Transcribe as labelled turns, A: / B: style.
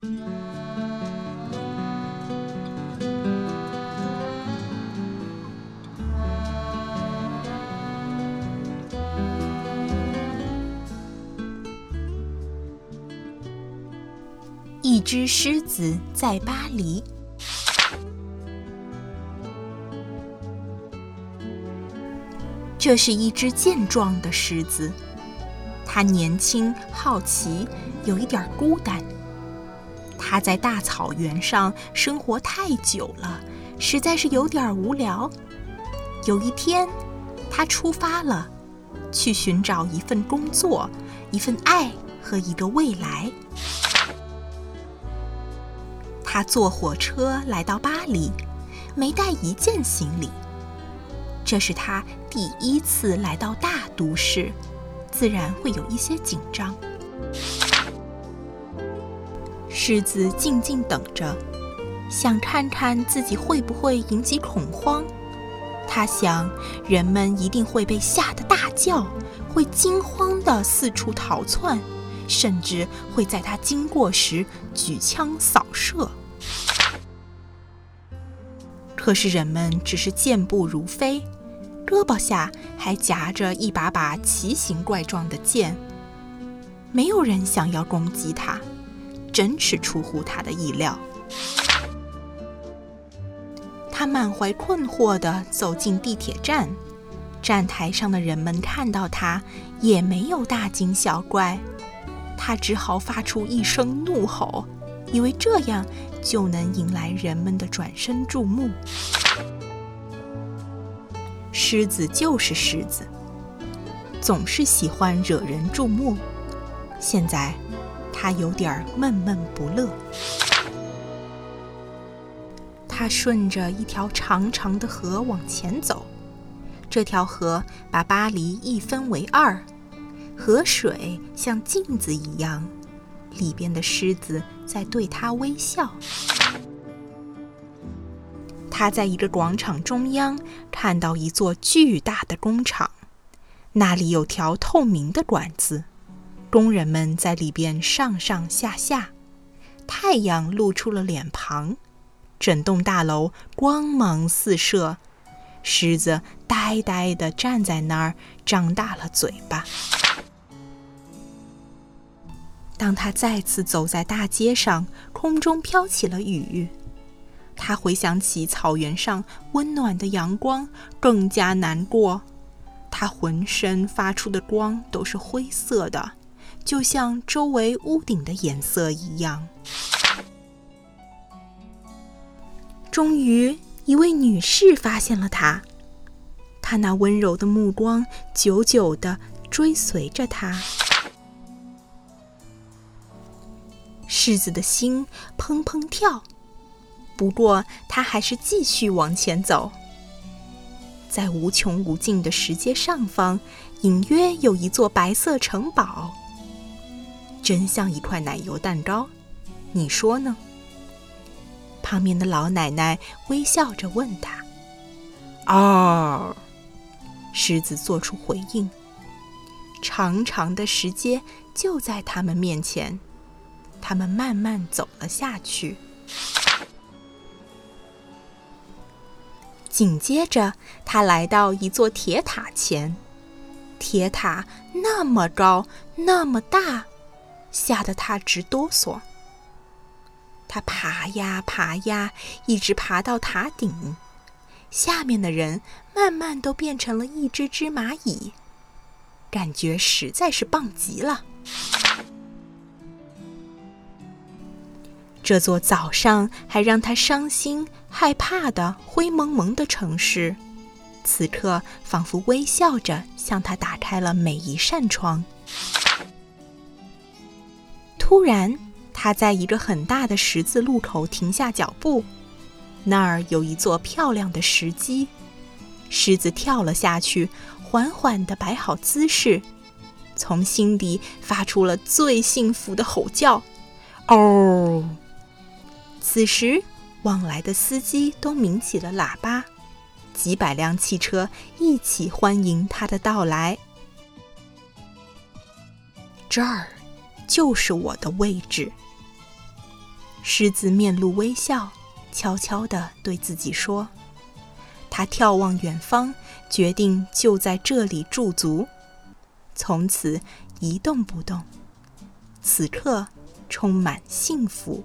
A: 一只狮子在巴黎。这是一只健壮的狮子，它年轻、好奇，有一点孤单。他在大草原上生活太久了，实在是有点无聊。有一天，他出发了，去寻找一份工作、一份爱和一个未来。他坐火车来到巴黎，没带一件行李。这是他第一次来到大都市，自然会有一些紧张。狮子静静等着，想看看自己会不会引起恐慌。他想，人们一定会被吓得大叫，会惊慌地四处逃窜，甚至会在他经过时举枪扫射。可是人们只是健步如飞。胳膊下还夹着一把把奇形怪状的剑，没有人想要攻击他，真是出乎他的意料。他满怀困惑地走进地铁站，站台上的人们看到他也没有大惊小怪，他只好发出一声怒吼，以为这样就能引来人们的转身注目。狮子就是狮子，总是喜欢惹人注目。现在，他有点闷闷不乐。他顺着一条长长的河往前走，这条河把巴黎一分为二，河水像镜子一样，里边的狮子在对他微笑。他在一个广场中央看到一座巨大的工厂，那里有条透明的管子，工人们在里边上上下下，太阳露出了脸庞，整栋大楼光芒四射。狮子呆呆地站在那儿，张大了嘴巴。当他再次走在大街上，空中飘起了雨。他回想起草原上温暖的阳光，更加难过。他浑身发出的光都是灰色的，就像周围屋顶的颜色一样。终于，一位女士发现了他，她那温柔的目光久久地追随着他。狮子的心砰砰跳。不过，他还是继续往前走。在无穷无尽的石阶上方，隐约有一座白色城堡，真像一块奶油蛋糕。你说呢？旁边的老奶奶微笑着问他：“哦。”狮子做出回应。长长的石阶就在他们面前，他们慢慢走了下去。紧接着，他来到一座铁塔前，铁塔那么高，那么大，吓得他直哆嗦。他爬呀爬呀，一直爬到塔顶，下面的人慢慢都变成了一只只蚂蚁，感觉实在是棒极了。这座早上还让他伤心害怕的灰蒙蒙的城市，此刻仿佛微笑着向他打开了每一扇窗。突然，他在一个很大的十字路口停下脚步，那儿有一座漂亮的石基，狮子跳了下去，缓缓地摆好姿势，从心底发出了最幸福的吼叫：“哦！”此时，往来的司机都鸣起了喇叭，几百辆汽车一起欢迎他的到来。这儿就是我的位置。狮子面露微笑，悄悄地对自己说：“他眺望远方，决定就在这里驻足，从此一动不动。此刻充满幸福。”